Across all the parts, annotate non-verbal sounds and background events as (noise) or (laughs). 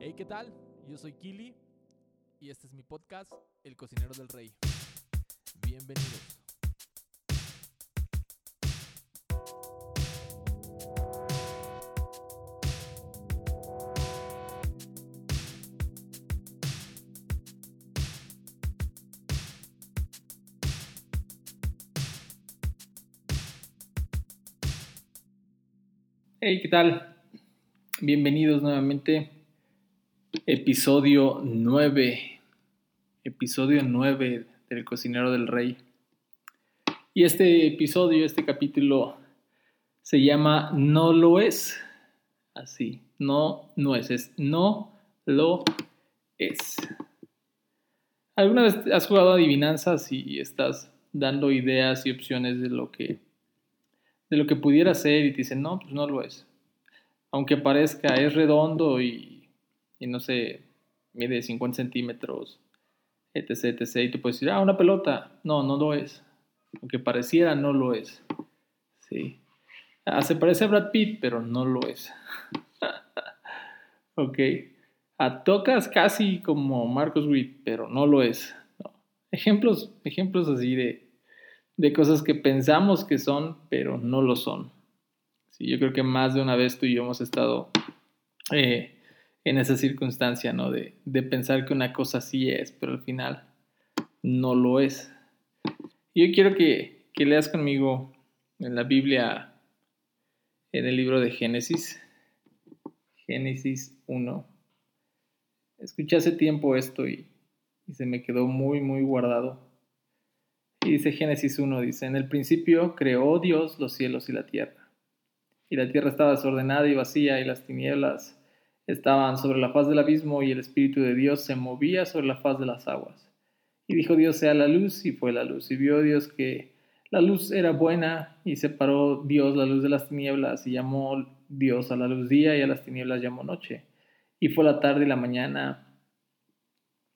Hey, ¿qué tal? Yo soy Kili y este es mi podcast, El Cocinero del Rey. Bienvenidos. Hey, ¿qué tal? Bienvenidos nuevamente. Episodio 9. Episodio 9 del Cocinero del Rey. Y este episodio, este capítulo, se llama No lo es. Así, no, no es, es no lo es. ¿Alguna vez has jugado adivinanzas y estás dando ideas y opciones de lo que de lo que pudiera ser y te dicen, no, pues no lo es. Aunque parezca, es redondo y, y no sé, mide 50 centímetros, etc, etc. Y tú puedes decir, ah, una pelota. No, no lo es. Aunque pareciera, no lo es. Sí. Ah, se parece a Brad Pitt, pero no lo es. (laughs) ok. A tocas casi como Marcos Witt, pero no lo es. Ejemplos, ejemplos así de, de cosas que pensamos que son, pero no lo son. Sí, yo creo que más de una vez tú y yo hemos estado eh, en esa circunstancia, ¿no? De, de, pensar que una cosa sí es, pero al final no lo es. Yo quiero que, que leas conmigo en la Biblia, en el libro de Génesis, Génesis 1. Escuché hace tiempo esto y, y se me quedó muy, muy guardado. Y dice Génesis 1, dice, en el principio creó Dios los cielos y la tierra. Y la tierra estaba desordenada y vacía y las tinieblas estaban sobre la faz del abismo y el Espíritu de Dios se movía sobre la faz de las aguas. Y dijo Dios sea la luz y fue la luz. Y vio Dios que la luz era buena y separó Dios la luz de las tinieblas y llamó Dios a la luz día y a las tinieblas llamó noche. Y fue la tarde y la mañana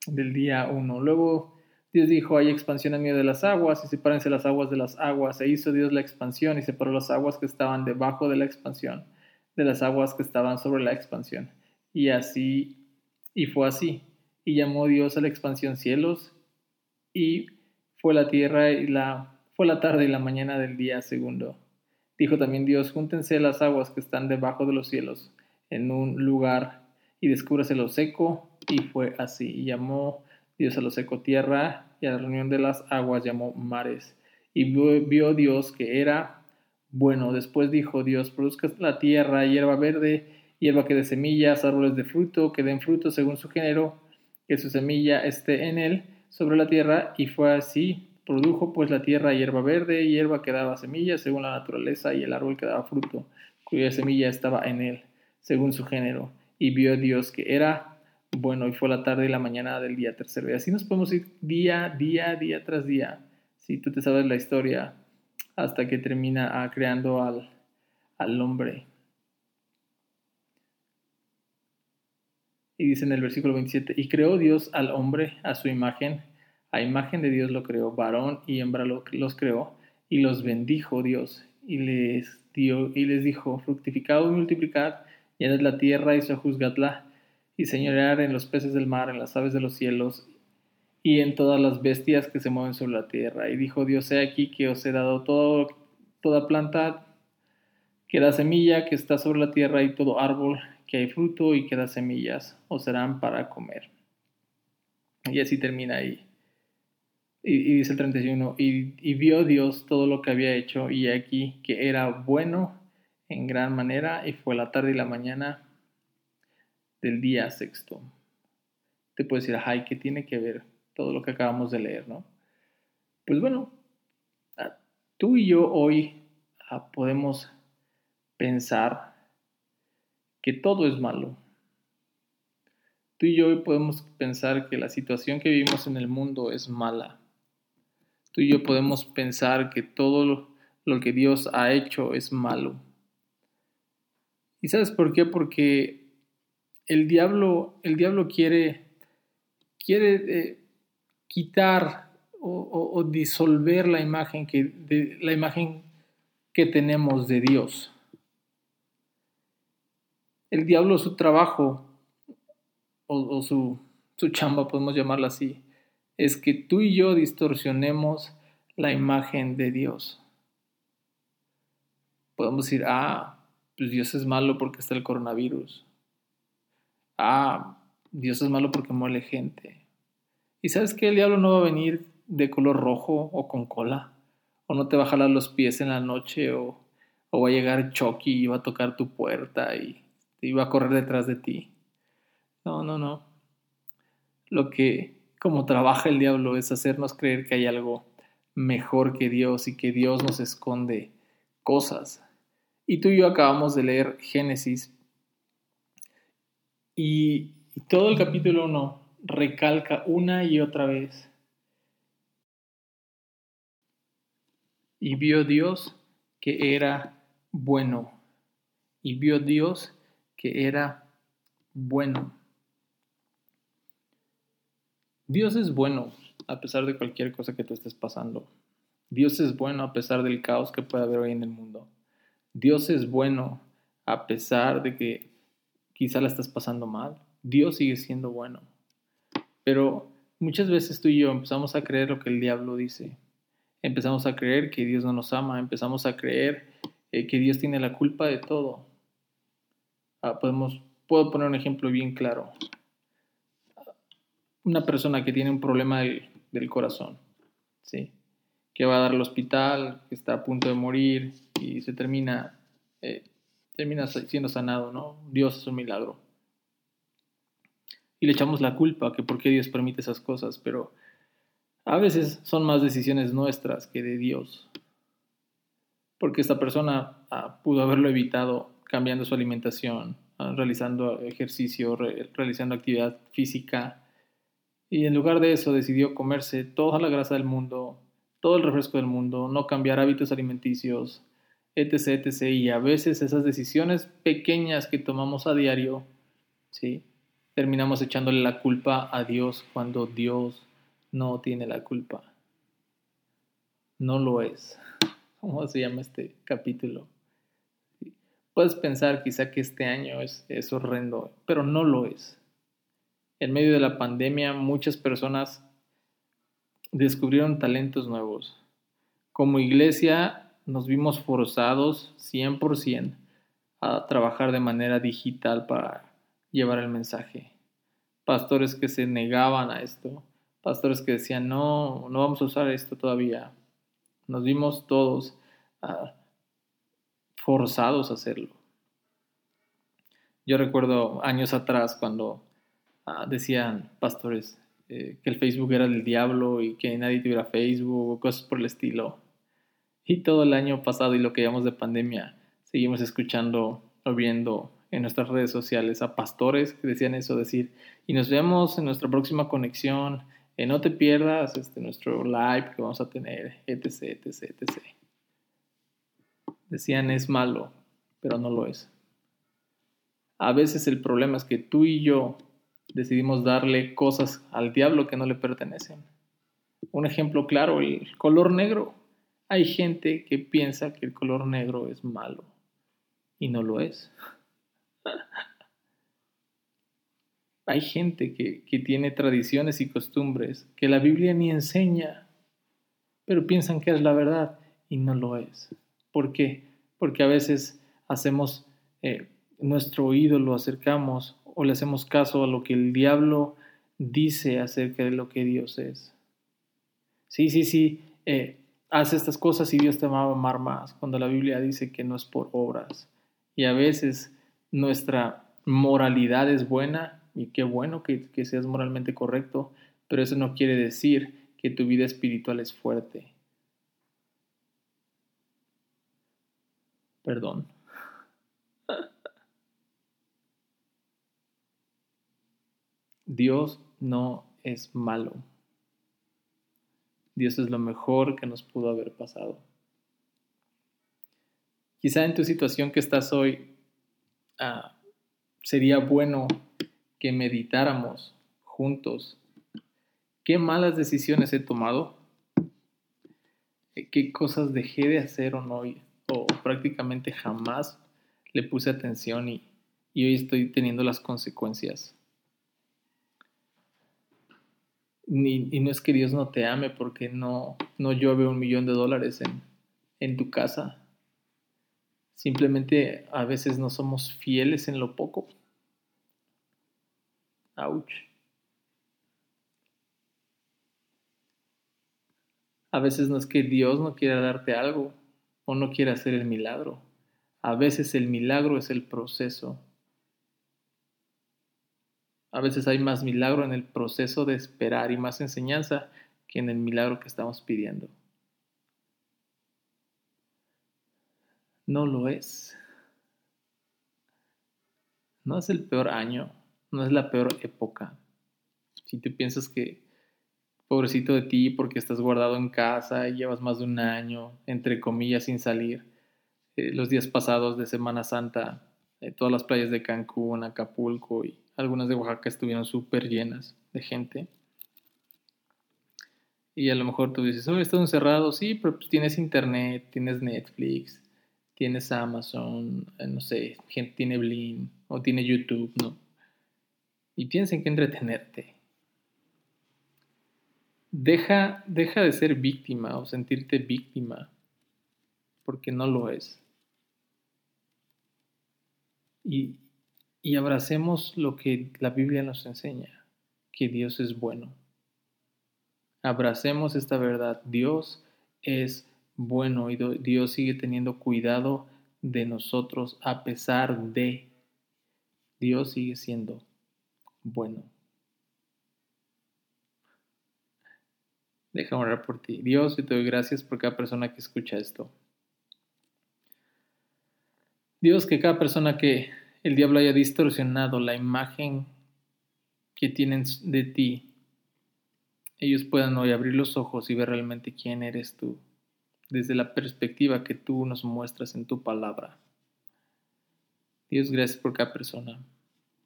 del día uno. Luego Dios dijo, hay expansión en medio de las aguas y sepárense las aguas de las aguas. E hizo Dios la expansión y separó las aguas que estaban debajo de la expansión de las aguas que estaban sobre la expansión. Y así, y fue así. Y llamó Dios a la expansión cielos y fue la tierra y la, fue la tarde y la mañana del día segundo. Dijo también Dios, júntense las aguas que están debajo de los cielos en un lugar y descúbrase lo seco. Y fue así. Y llamó Dios a lo seco tierra y a la reunión de las aguas llamó mares. Y vio, Dios que era bueno. Después dijo Dios, produzca la tierra hierba verde, hierba que dé semillas, árboles de fruto, que den fruto según su género, que su semilla esté en él sobre la tierra. Y fue así. Produjo pues la tierra hierba verde, hierba que daba semillas según la naturaleza, y el árbol que daba fruto, cuya semilla estaba en él, según su género. Y vio Dios que era bueno, y fue la tarde y la mañana del día tercero. Y así nos podemos ir día, día, día tras día. Si tú te sabes la historia, hasta que termina ah, creando al, al hombre. Y dice en el versículo 27, y creó Dios al hombre a su imagen, a imagen de Dios lo creó, varón y hembra los creó, y los bendijo Dios, y les dio, y les dijo, fructificad y multiplicad, llenad la tierra y sojuzgadla, y señorear en los peces del mar, en las aves de los cielos y en todas las bestias que se mueven sobre la tierra. Y dijo Dios, he aquí que os he dado toda planta que da semilla, que está sobre la tierra, y todo árbol que hay fruto y que da semillas, os serán para comer. Y así termina ahí. Y, dice el 31, y, y vio Dios todo lo que había hecho, y aquí que era bueno en gran manera, y fue la tarde y la mañana del día sexto. Te puedes decir, ay, ¿qué tiene que ver todo lo que acabamos de leer, no? Pues bueno, tú y yo hoy ah, podemos pensar que todo es malo. Tú y yo podemos pensar que la situación que vivimos en el mundo es mala. Tú y yo podemos pensar que todo lo que Dios ha hecho es malo. ¿Y sabes por qué? Porque el diablo, el diablo quiere, quiere eh, quitar o, disolver la imagen, que, de, la imagen que tenemos de Dios. El diablo, su trabajo o, su, su chamba, podemos llamarla así, es que tú y yo distorsionemos la imagen de Dios. Podemos decir, ah, pues Dios es malo porque está el coronavirus. Ah, Dios es malo porque muere gente. Y sabes que el diablo no va a venir de color rojo o con cola. O no te va a jalar los pies en la noche o, o va a llegar Chucky y va a tocar tu puerta y, va a correr detrás de ti. No, no, no. Lo que como trabaja el diablo es hacernos creer que hay algo mejor que Dios y que Dios nos esconde cosas. Y tú y yo acabamos de leer Génesis y, todo el capítulo 1 recalca una y otra vez. Y vio Dios que era bueno. Y vio Dios que era bueno. Dios es bueno a pesar de cualquier cosa que te estés pasando. Dios es bueno a pesar del caos que puede haber hoy en el mundo. Dios es bueno a pesar de que quizá la estás pasando mal. Dios sigue siendo bueno. Pero muchas veces tú y yo empezamos a creer lo que el diablo dice. Empezamos a creer que Dios no nos ama. Empezamos a creer eh, que Dios tiene la culpa de todo. Ah, podemos, puedo poner un ejemplo bien claro una persona que tiene un problema del, corazón, ¿sí? que va a dar al hospital, que está a punto de morir y se termina, eh, termina siendo sanado, ¿no? Dios es un milagro. Y le echamos la culpa, que por qué Dios permite esas cosas, pero a veces son más decisiones nuestras que de Dios. Porque esta persona ah, pudo haberlo evitado cambiando su alimentación, realizando ejercicio, realizando actividad física, y en lugar de eso decidió comerse toda la grasa del mundo, todo el refresco del mundo, no cambiar hábitos alimenticios, etc, etc. Y a veces esas decisiones pequeñas que tomamos a diario, ¿sí? terminamos echándole la culpa a Dios cuando Dios no tiene la culpa. No lo es. ¿Cómo se llama este capítulo? Puedes pensar quizá que este año es, horrendo, pero no lo es en medio de la pandemia muchas personas descubrieron talentos nuevos. Como iglesia nos vimos forzados 100% a trabajar de manera digital para llevar el mensaje. Pastores que se negaban a esto, pastores que decían, no, no vamos a usar esto todavía. Nos vimos todos ah, forzados a hacerlo. Yo recuerdo años atrás cuando Ah, decían pastores eh, que el Facebook era del diablo y que nadie tuviera Facebook o cosas por el estilo. Y todo el año pasado y lo que llevamos de pandemia, seguimos escuchando o viendo en nuestras redes sociales a pastores que decían eso, decir, y nos vemos en nuestra próxima conexión, eh, no te pierdas este, nuestro live que vamos a tener, etc, etc, etc. Decían es malo, pero no lo es. A veces el problema es que tú y yo decidimos darle cosas al diablo que no le pertenecen. Un ejemplo claro, el color negro. Hay gente que piensa que el color negro es malo y no lo es. (laughs) Hay gente que, que, tiene tradiciones y costumbres que la Biblia ni enseña, pero piensan que es la verdad y no lo es. ¿Por qué? Porque a veces hacemos eh, nuestro ídolo, acercamos o le hacemos caso a lo que el diablo dice acerca de lo que Dios es. Sí, sí, sí, eh, haz estas cosas y Dios te va a amar más, cuando la Biblia dice que no es por obras. Y a veces nuestra moralidad es buena, y qué bueno que seas moralmente correcto, pero eso no quiere decir que tu vida espiritual es fuerte. Perdón. Dios no es malo. Dios es lo mejor que nos pudo haber pasado. Quizá en tu situación que estás hoy, ah, sería bueno que meditáramos juntos qué malas decisiones he tomado, qué cosas dejé de hacer o no, o prácticamente jamás le puse atención y, hoy estoy teniendo las consecuencias y no es que Dios no te ame porque no, no llueve un millón de dólares en, en tu casa. Simplemente a veces no somos fieles en lo poco. Ouch. A veces no es que Dios no quiera darte algo o no quiera hacer el milagro. A veces el milagro es el proceso. A veces hay más milagro en el proceso de esperar y más enseñanza que en el milagro que estamos pidiendo. No lo es. No es el peor año, no es la peor época. Si tú piensas que pobrecito de ti porque estás guardado en casa y llevas más de un año, entre comillas, sin salir. Eh, los días pasados de Semana Santa, eh, todas las playas de Cancún, Acapulco y algunas de Oaxaca estuvieron súper llenas de gente. Y a lo mejor tú dices, oh, estado encerrado, sí, pero pues tienes internet, tienes Netflix, tienes Amazon, eh, no sé, gente tiene Blim o tiene YouTube, ¿no? Y tienes en qué entretenerte. Deja, deja de ser víctima o sentirte víctima, porque no lo es. Y, y abracemos lo que la Biblia nos enseña, que Dios es bueno. Abracemos esta verdad. Dios es bueno y Dios sigue teniendo cuidado de nosotros a pesar de Dios sigue siendo bueno. Déjame orar por ti. Dios, y te doy gracias por cada persona que escucha esto. Dios, que cada persona que el diablo haya distorsionado la imagen que tienen de ti, ellos puedan hoy abrir los ojos y ver realmente quién eres tú, desde la perspectiva que tú nos muestras en tu palabra. Dios, gracias por cada persona.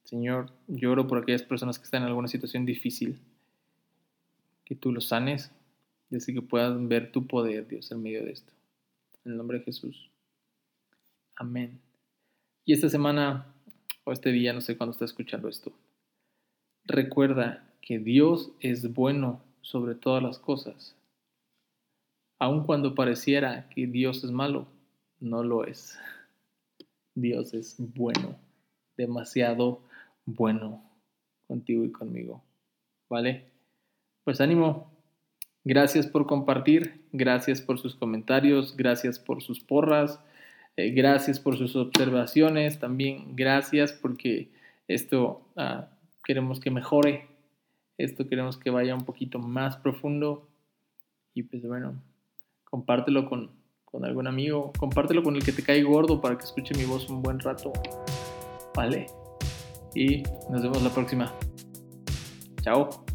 Señor, lloro por aquellas personas que están en alguna situación difícil que tú los sanes, y así que puedan ver tu poder, Dios, en medio de esto. En el nombre de Jesús. Amén. Y esta semana, o este día, no sé cuándo está escuchando esto, recuerda que Dios es bueno sobre todas las cosas. Aun cuando pareciera que Dios es malo, no lo es. Dios es bueno, demasiado bueno contigo y conmigo. ¿Vale? Pues ánimo. Gracias por compartir, gracias por sus comentarios, gracias por sus porras, eh, gracias por sus observaciones, también gracias porque esto ah, queremos que mejore, esto queremos que vaya un poquito más profundo y pues bueno, compártelo con, con algún amigo, compártelo con el que te cae gordo para que escuche mi voz un buen rato, ¿vale? Y nos vemos la próxima. Chao.